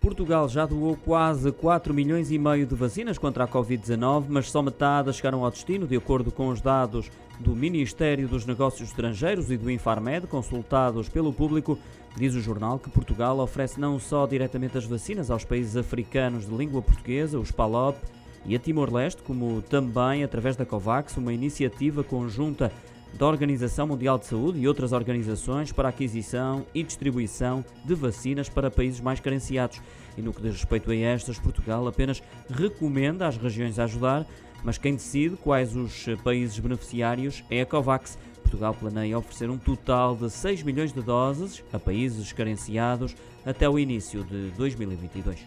Portugal já doou quase 4 milhões e meio de vacinas contra a Covid-19, mas só metade chegaram ao destino, de acordo com os dados do Ministério dos Negócios Estrangeiros e do Infarmed, consultados pelo público. Diz o jornal que Portugal oferece não só diretamente as vacinas aos países africanos de língua portuguesa, os PALOP, e a Timor-Leste, como também através da COVAX, uma iniciativa conjunta da Organização Mundial de Saúde e outras organizações para a aquisição e distribuição de vacinas para países mais carenciados. E no que diz respeito a estas, Portugal apenas recomenda às regiões a ajudar, mas quem decide quais os países beneficiários é a COVAX. Portugal planeia oferecer um total de 6 milhões de doses a países carenciados até o início de 2022.